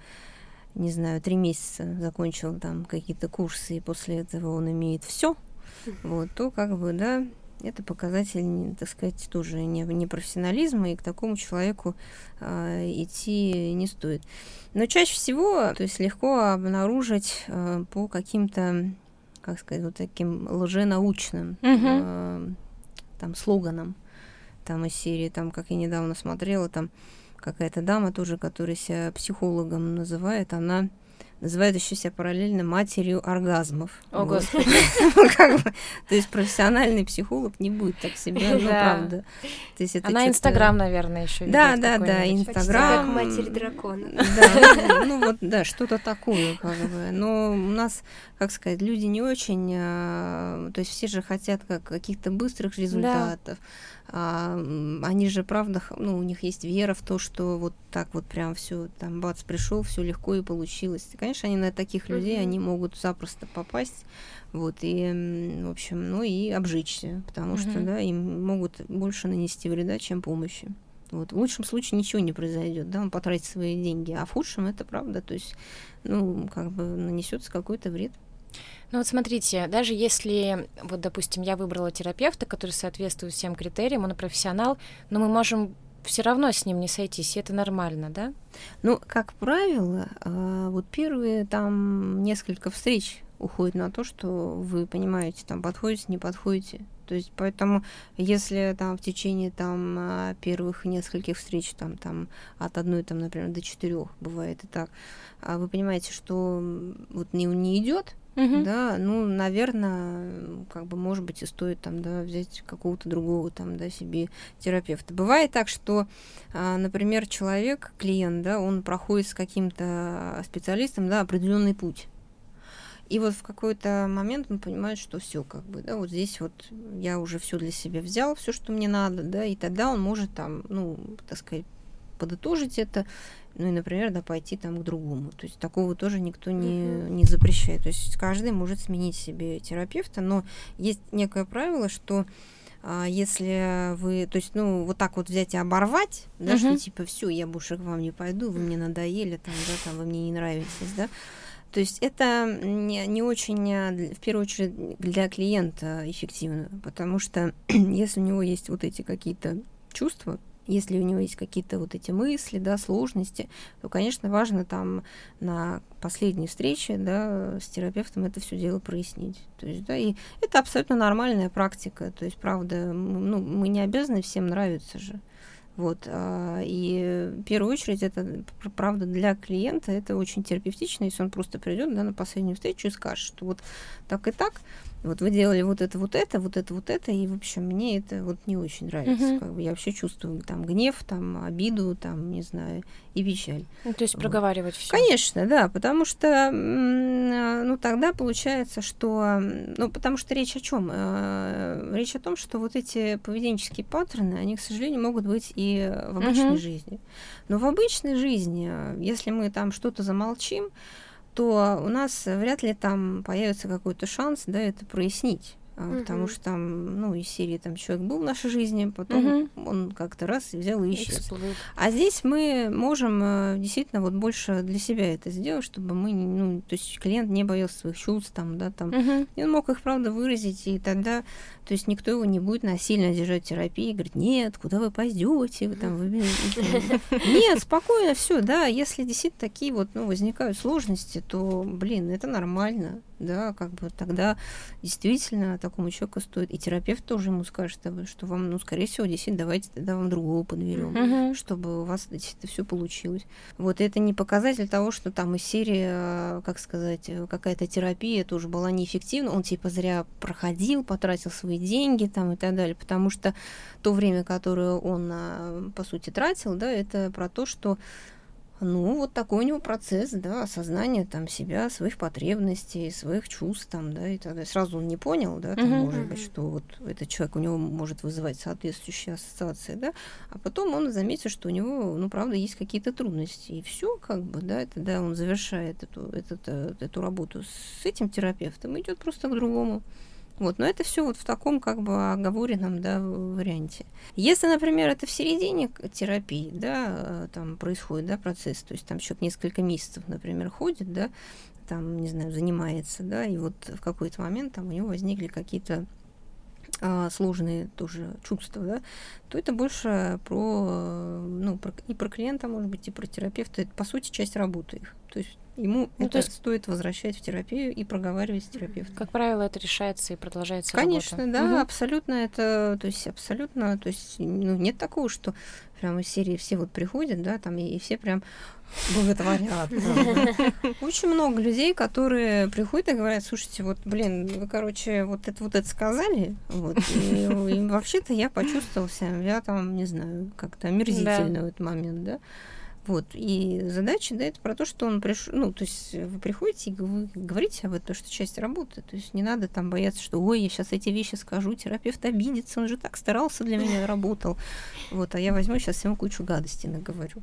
не знаю, три месяца закончил там какие-то курсы, и после этого он имеет все, вот, то как бы, да, это показатель, так сказать, тоже не, не профессионализма, и к такому человеку э, идти не стоит. Но чаще всего, то есть легко обнаружить э, по каким-то, как сказать, вот таким лженаучным э, там слоганам там из серии, там, как я недавно смотрела, там какая-то дама тоже, которая себя психологом называет, она называет еще себя параллельно матерью оргазмов. О, вот. Господи. То есть профессиональный психолог не будет так себя, ну, правда. Она Инстаграм, наверное, еще Да, да, да, Инстаграм. Как матерь дракона. Да, ну вот, да, что-то такое, как бы. Но у нас, как сказать, люди не очень, а, то есть все же хотят как каких-то быстрых результатов. А, они же, правда, ну, у них есть вера в то, что вот так вот прям все там бац пришел, все легко и получилось. И, конечно, они на таких людей, mm-hmm. они могут запросто попасть, вот и, в общем, ну и обжечься, потому mm-hmm. что, да, им могут больше нанести вреда, чем помощи. Вот. В лучшем случае ничего не произойдет, да, он потратит свои деньги, а в худшем это правда, то есть, ну, как бы нанесется какой-то вред. Ну вот смотрите, даже если, вот, допустим, я выбрала терапевта, который соответствует всем критериям, он профессионал, но мы можем все равно с ним не сойтись, и это нормально, да? Ну, как правило, а, вот первые там несколько встреч уходят на то, что вы понимаете, там подходите, не подходите. То есть поэтому, если там в течение там а, первых нескольких встреч, там, там от одной, там, например, до четырех бывает и так, а вы понимаете, что вот не, не идет, Угу. Да, ну, наверное, как бы, может быть, и стоит там, да, взять какого-то другого там, да, себе терапевта. Бывает так, что, а, например, человек, клиент, да, он проходит с каким-то специалистом, да, определенный путь. И вот в какой-то момент он понимает, что все, как бы, да, вот здесь вот я уже все для себя взял, все, что мне надо, да, и тогда он может там, ну, так сказать, подытожить это ну и, например, да, пойти там к другому. То есть такого тоже никто не, не запрещает. То есть каждый может сменить себе терапевта, но есть некое правило, что а, если вы, то есть, ну, вот так вот взять и оборвать, да, uh-huh. что типа, все, я больше к вам не пойду, вы мне надоели, там, да, там, вы мне не нравитесь, да, то есть это не, не очень, а, в первую очередь, для клиента эффективно, потому что если у него есть вот эти какие-то чувства, если у него есть какие-то вот эти мысли, да, сложности, то, конечно, важно там на последней встрече, да, с терапевтом это все дело прояснить. То есть, да, и это абсолютно нормальная практика. То есть, правда, ну, мы не обязаны всем нравиться же. Вот, а, и в первую очередь это, правда, для клиента это очень терапевтично, если он просто придет да, на последнюю встречу и скажет, что вот так и так, вот вы делали вот это, вот это, вот это, вот это, и, в общем, мне это вот не очень нравится. Uh-huh. Как бы я вообще чувствую там гнев, там обиду, там, не знаю, и печаль. Ну, то есть вот. проговаривать все. Конечно, да, потому что, ну, тогда получается, что, ну, потому что речь о чем? Э, речь о том, что вот эти поведенческие паттерны, они, к сожалению, могут быть и в обычной uh-huh. жизни. Но в обычной жизни, если мы там что-то замолчим, то у нас вряд ли там появится какой-то шанс, да, это прояснить. Uh-huh. Потому что там, ну, из серии там человек был в нашей жизни, потом uh-huh. он как-то раз взял и исчез. Эксплуд. А здесь мы можем э, действительно вот больше для себя это сделать, чтобы мы, ну, то есть клиент не боялся своих чувств, там, да, там, uh-huh. и он мог их, правда, выразить, и тогда то есть никто его не будет насильно держать в терапии, говорит, нет, куда вы пойдете, вы там, вы... нет, спокойно, все, да, если действительно такие вот, ну, возникают сложности, то, блин, это нормально, да, как бы тогда действительно такому человеку стоит, и терапевт тоже ему скажет, что вам, ну, скорее всего, действительно, давайте тогда вам другого подберем, uh-huh. чтобы у вас действительно все получилось. Вот это не показатель того, что там из серии, э, как сказать, э, какая-то терапия тоже была неэффективна, он типа зря проходил, потратил свои деньги там и так далее, потому что то время, которое он, а, по сути, тратил, да, это про то, что ну, вот такой у него процесс, да, осознания там себя, своих потребностей, своих чувств там, да, и тогда сразу он не понял, да, там, uh-huh, может быть, что вот этот человек у него может вызывать соответствующие ассоциации, да, а потом он заметит, что у него, ну, правда, есть какие-то трудности, и все, как бы, да, тогда он завершает эту, эту, эту, эту работу с этим терапевтом, идет просто к другому. Вот, но это все вот в таком как бы оговоренном да, варианте. Если, например, это в середине терапии, да, э, там происходит, да, процесс, то есть там человек несколько месяцев, например, ходит, да, там, не знаю, занимается, да, и вот в какой-то момент там у него возникли какие-то а, сложные тоже чувства, да, то это больше про, ну, про, и про клиента, может быть, и про терапевта. Это, по сути, часть работы их. То есть ему ну, это есть... стоит возвращать в терапию и проговаривать с терапевтом. Как правило, это решается и продолжается Конечно, работа. да, угу. абсолютно это, то есть абсолютно, то есть ну, нет такого, что прям из серии все вот приходят, да, там и, и все прям боготворят. Очень много людей, которые приходят и говорят, слушайте, вот, блин, вы, короче, вот это вот это сказали, вот, и, вообще-то я почувствовал себя, я там, не знаю, как-то омерзительно в этот момент, да. Вот. И задача, да, это про то, что он пришел, ну, то есть вы приходите и вы говорите об этом, что часть работы. То есть не надо там бояться, что, ой, я сейчас эти вещи скажу, терапевт обидится, он же так старался для меня, работал. Вот, а я возьму сейчас ему кучу гадостей наговорю.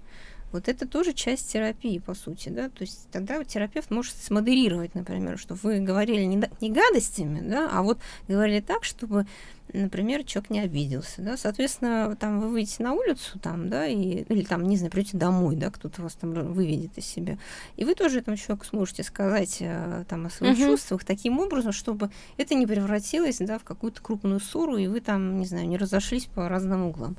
Вот это тоже часть терапии, по сути, да, то есть тогда терапевт может смодерировать, например, что вы говорили не, не гадостями, да, а вот говорили так, чтобы, например, человек не обиделся, да, соответственно, там вы выйдете на улицу, там, да, и, или там, не знаю, придете домой, да, кто-то вас там выведет из себя, и вы тоже этому человеку сможете сказать э, там о своих uh-huh. чувствах таким образом, чтобы это не превратилось, да, в какую-то крупную ссору, и вы там, не знаю, не разошлись по разным углам.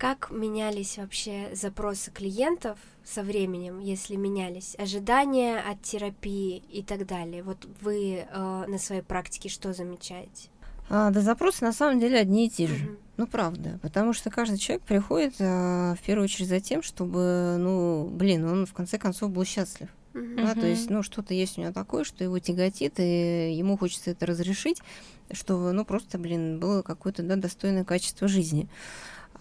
Как менялись вообще запросы клиентов со временем, если менялись ожидания от терапии и так далее? Вот вы э, на своей практике что замечаете? А, да запросы на самом деле одни и те же. Uh-huh. Ну, правда. Потому что каждый человек приходит а, в первую очередь за тем, чтобы, ну, блин, он в конце концов был счастлив. Uh-huh. Да, то есть, ну, что-то есть у него такое, что его тяготит, и ему хочется это разрешить, чтобы, ну, просто, блин, было какое-то, да, достойное качество жизни.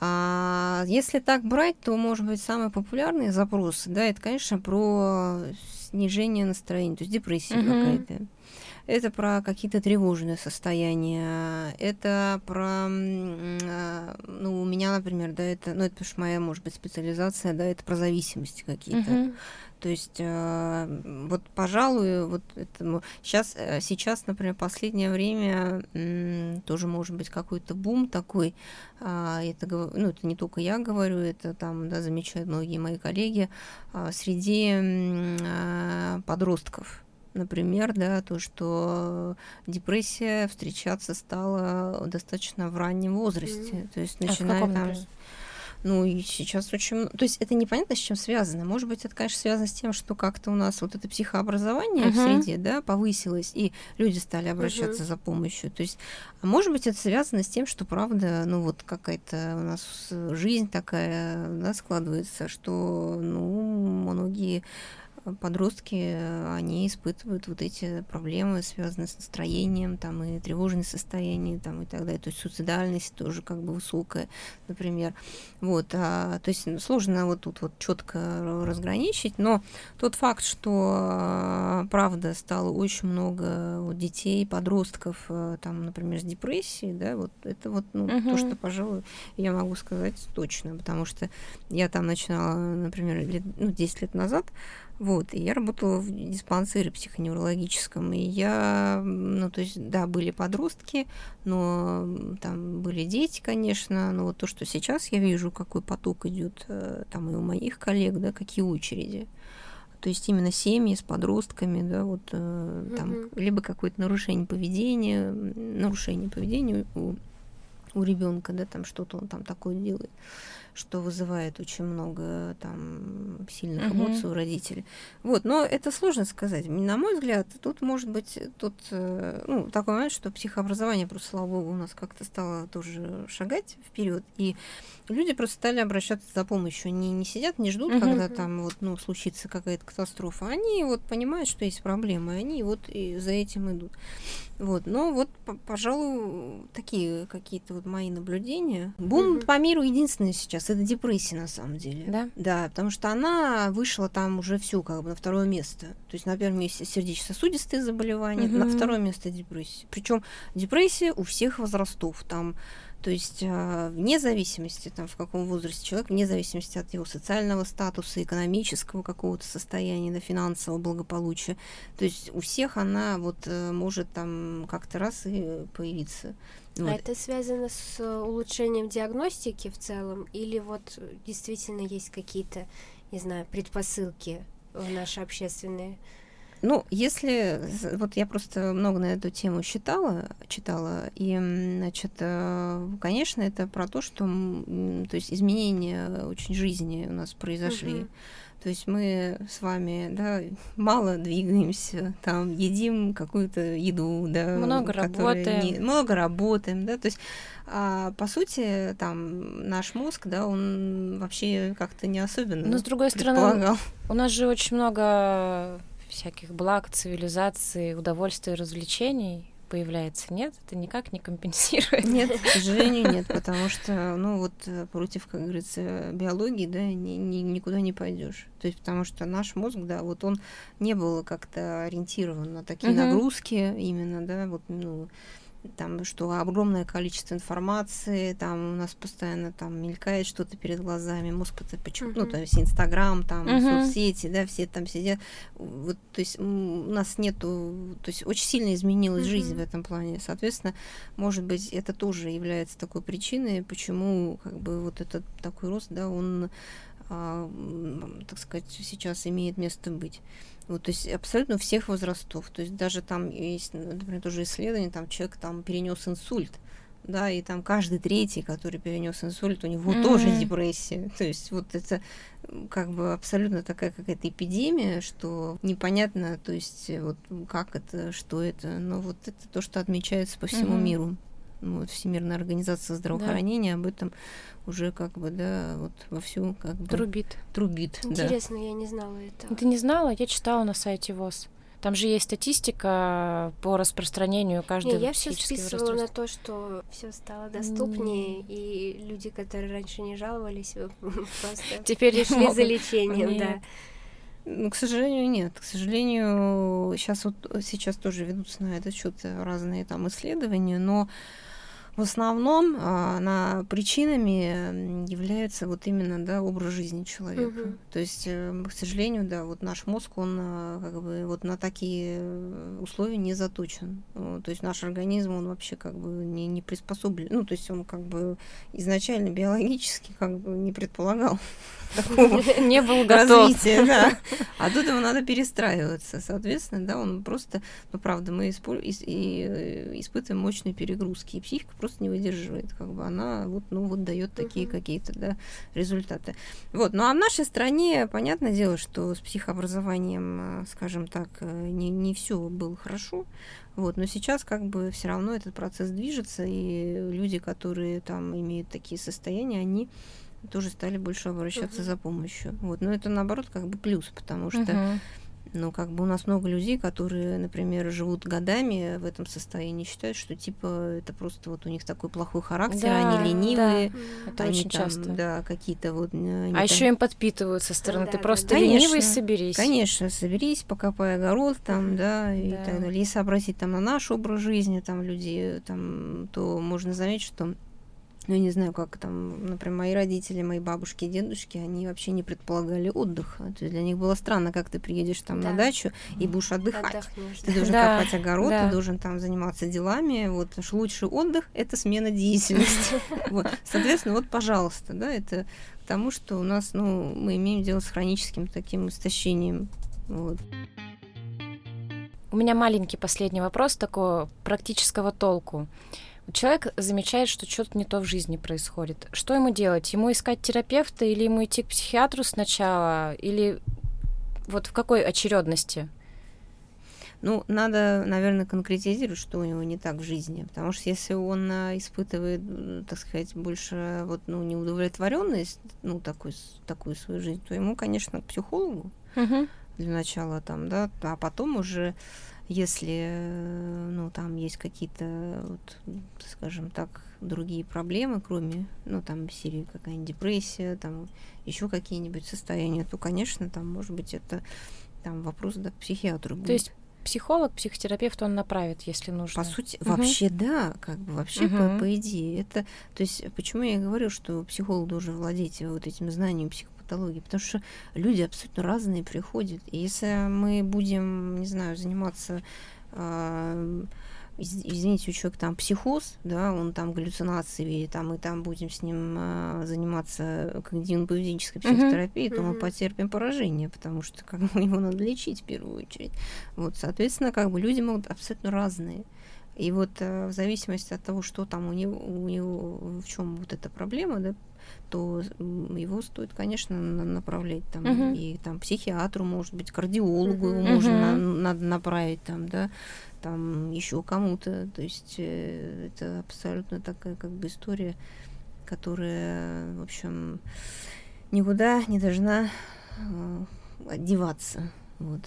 А если так брать, то, может быть, самый популярный запрос, да, это, конечно, про снижение настроения, то есть депрессия uh-huh. какая-то. Это про какие-то тревожные состояния. Это про, ну, у меня, например, да, это, ну, это потому что моя, может быть, специализация, да, это про зависимости какие-то. Uh-huh. То есть э, вот, пожалуй, вот этому сейчас, э, сейчас, например, последнее время тоже может быть какой-то бум такой. Э, это, ну, это не только я говорю, это там, да, замечают многие мои коллеги э, среди э, подростков. Например, да, то, что депрессия встречаться стала достаточно в раннем возрасте. Mm-hmm. То есть начиная а там. Например? Ну, и сейчас очень... То есть это непонятно, с чем связано. Может быть, это, конечно, связано с тем, что как-то у нас вот это психообразование uh-huh. в среде, да, повысилось, и люди стали обращаться uh-huh. за помощью. То есть, а может быть, это связано с тем, что, правда, ну, вот какая-то у нас жизнь такая, да, складывается, что, ну, многие подростки, они испытывают вот эти проблемы, связанные с настроением, там, и тревожное состояние, там, и так далее. То есть суицидальность тоже как бы высокая, например. Вот, а, то есть сложно вот тут вот четко разграничить, но тот факт, что, правда, стало очень много вот, детей, подростков, э, там, например, с депрессией, да, вот это вот ну, uh-huh. то, что, пожалуй, я могу сказать точно, потому что я там начинала, например, лет, ну, 10 лет назад, вот, и я работала в диспансере психоневрологическом, и я, ну, то есть, да, были подростки, но там были дети, конечно, но вот то, что сейчас я вижу, какой поток идет э, там и у моих коллег, да, какие очереди. То есть именно семьи с подростками, да, вот mm-hmm. там либо какое-то нарушение поведения, нарушение поведения у, у ребенка, да, там что-то он там такое делает что вызывает очень много там сильных эмоций у родителей. Вот, но это сложно сказать. На мой взгляд, тут может быть тут э, ну, такой момент, что психообразование просто, слава богу, у нас как-то стало тоже шагать вперед, и люди просто стали обращаться за помощью. Они не сидят, не ждут, uh-huh. когда там вот, ну, случится какая-то катастрофа. Они вот понимают, что есть проблемы, и они вот и за этим идут. Вот, но вот, пожалуй, такие какие-то вот мои наблюдения. Бум mm-hmm. по миру единственное сейчас это депрессия на самом деле. Да. Да, потому что она вышла там уже всю как бы на второе место. То есть на первом месте сердечно-сосудистые заболевания, mm-hmm. на второе место депрессия. Причем депрессия у всех возрастов. Там то есть а, вне зависимости, там, в каком возрасте человек, вне зависимости от его социального статуса, экономического какого-то состояния, да, финансового благополучия, то есть у всех она вот э, может там как-то раз и появиться. А вот. это связано с улучшением диагностики в целом, или вот действительно есть какие-то, не знаю, предпосылки в наши общественные? Ну, если... Вот я просто много на эту тему читала, читала, и, значит, э, конечно, это про то, что то есть изменения очень жизни у нас произошли. Угу. То есть мы с вами, да, мало двигаемся, там едим какую-то еду, да, много работаем, не, много работаем, да, то есть а, по сути там наш мозг, да, он вообще как-то не особенно. Но с другой стороны, у нас же очень много всяких благ, цивилизации, удовольствий, развлечений появляется, нет? Это никак не компенсирует. Нет, к сожалению, нет, потому что, ну вот э, против, как говорится, биологии, да, ни, ни, никуда не пойдешь. То есть потому что наш мозг, да, вот он не был как-то ориентирован на такие угу. нагрузки именно, да, вот, ну, там, что огромное количество информации, там у нас постоянно там мелькает что-то перед глазами, мозг почему, uh-huh. ну, то есть Инстаграм, там, uh-huh. соцсети, да, все там сидят, вот, то есть у нас нету, то есть очень сильно изменилась uh-huh. жизнь в этом плане, соответственно, может быть, это тоже является такой причиной, почему, как бы, вот этот такой рост, да, он, а, так сказать, сейчас имеет место быть. Вот, то есть абсолютно всех возрастов. То есть даже там есть, например, тоже исследование, там человек там перенес инсульт, да, и там каждый третий, который перенес инсульт, у него mm-hmm. тоже депрессия. То есть вот это как бы абсолютно такая какая-то эпидемия, что непонятно, то есть вот как это, что это, но вот это то, что отмечается по всему mm-hmm. миру. Ну, вот, Всемирная организация здравоохранения да. об этом уже как бы, да, вот вовсю как бы... Трубит. Трубит, Интересно, да. я не знала этого. Ты не знала? Я читала на сайте ВОЗ. Там же есть статистика по распространению каждого Не, я все списывала на то, что все стало доступнее, mm. и люди, которые раньше не жаловались, просто теперь решили за лечением, да. Ну, к сожалению, нет. К сожалению, сейчас вот сейчас тоже ведутся на этот счет разные там исследования, но в основном а, на причинами является вот именно да, образ жизни человека. Угу. То есть, э, к сожалению, да, вот наш мозг, он а, как бы вот на такие условия не заточен. То есть наш организм, он вообще как бы не, не приспособлен. Ну, то есть он как бы изначально биологически как бы не предполагал такого не был готов. развития, да. А тут ему надо перестраиваться. Соответственно, да, он просто, ну, правда, мы э, испытываем мощные перегрузки, и психика просто не выдерживает, как бы она вот, ну, вот дает такие uh-huh. какие-то, да, результаты. Вот, ну а в нашей стране, понятное дело, что с психообразованием, скажем так, не, не все было хорошо, вот, но сейчас как бы все равно этот процесс движется, и люди, которые там имеют такие состояния, они тоже стали больше обращаться uh-huh. за помощью. Вот, но это наоборот как бы плюс, потому что uh-huh. Ну, как бы у нас много людей, которые, например, живут годами в этом состоянии, считают, что типа это просто вот у них такой плохой характер, да, они ленивые, да, это они очень там, часто. да, какие-то вот. А там... еще им подпитывают со стороны, да, ты просто конечно, ленивый, соберись. Конечно, соберись, покопай огород там, да, и да. так далее. Если обратить там на наш образ жизни там людей, там, то можно заметить, что ну, я не знаю, как там, например, мои родители, мои бабушки и дедушки, они вообще не предполагали отдыха. То есть для них было странно, как ты приедешь там да. на дачу и будешь отдыхать. Отдохнешь, ты должен да. копать огород, да. ты должен там заниматься делами. Вот лучший отдых — это смена деятельности. Вот. Соответственно, вот, пожалуйста, да, это к тому, что у нас, ну, мы имеем дело с хроническим таким истощением. Вот. У меня маленький последний вопрос такого практического толку. Человек замечает, что что-то не то в жизни происходит. Что ему делать? Ему искать терапевта или ему идти к психиатру сначала? Или вот в какой очередности? Ну, надо, наверное, конкретизировать, что у него не так в жизни. Потому что если он а, испытывает, так сказать, больше вот, ну, неудовлетворенность, ну, такой, такую свою жизнь, то ему, конечно, к психологу угу. для начала там, да, а потом уже если, ну, там есть какие-то, вот, скажем так, другие проблемы, кроме, ну, там, серии какая-нибудь депрессия, там, еще какие-нибудь состояния, то, конечно, там, может быть, это там вопрос да, к психиатру будет. То есть психолог, психотерапевт он направит, если нужно. По сути, угу. вообще да, как бы вообще угу. по, по идее. Это, то есть, почему я говорю, что психолог должен владеть вот этим знанием психо патологии, потому что люди абсолютно разные приходят. И если мы будем, не знаю, заниматься э, извините, у человека там психоз, да, он там галлюцинации видит, там, и там будем с ним э, заниматься когнитивно-поведенческой психотерапией, uh-huh. то мы потерпим поражение, потому что как бы его надо лечить в первую очередь. Вот, соответственно, как бы люди могут абсолютно разные. И вот э, в зависимости от того, что там у него, у него в чем вот эта проблема, да, то его стоит, конечно, направлять там uh-huh. и там психиатру, может быть, кардиологу uh-huh. его можно uh-huh. на, надо направить там, да, там еще кому-то. То есть э, это абсолютно такая как бы история, которая, в общем, никуда не должна э, одеваться. Вот.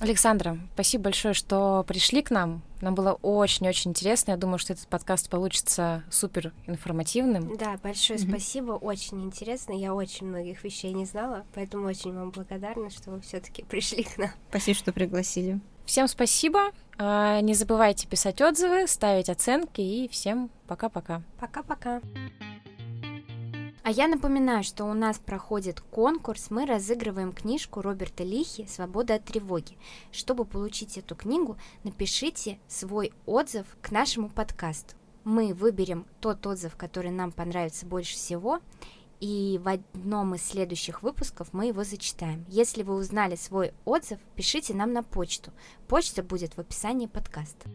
Александра, спасибо большое, что пришли к нам. Нам было очень-очень интересно. Я думаю, что этот подкаст получится супер информативным. Да, большое mm-hmm. спасибо. Очень интересно. Я очень многих вещей не знала, поэтому очень вам благодарна, что вы все-таки пришли к нам. Спасибо, что пригласили. Всем спасибо. А, не забывайте писать отзывы, ставить оценки и всем пока-пока. Пока-пока. А я напоминаю, что у нас проходит конкурс, мы разыгрываем книжку Роберта Лихи «Свобода от тревоги». Чтобы получить эту книгу, напишите свой отзыв к нашему подкасту. Мы выберем тот отзыв, который нам понравится больше всего, и в одном из следующих выпусков мы его зачитаем. Если вы узнали свой отзыв, пишите нам на почту. Почта будет в описании подкаста.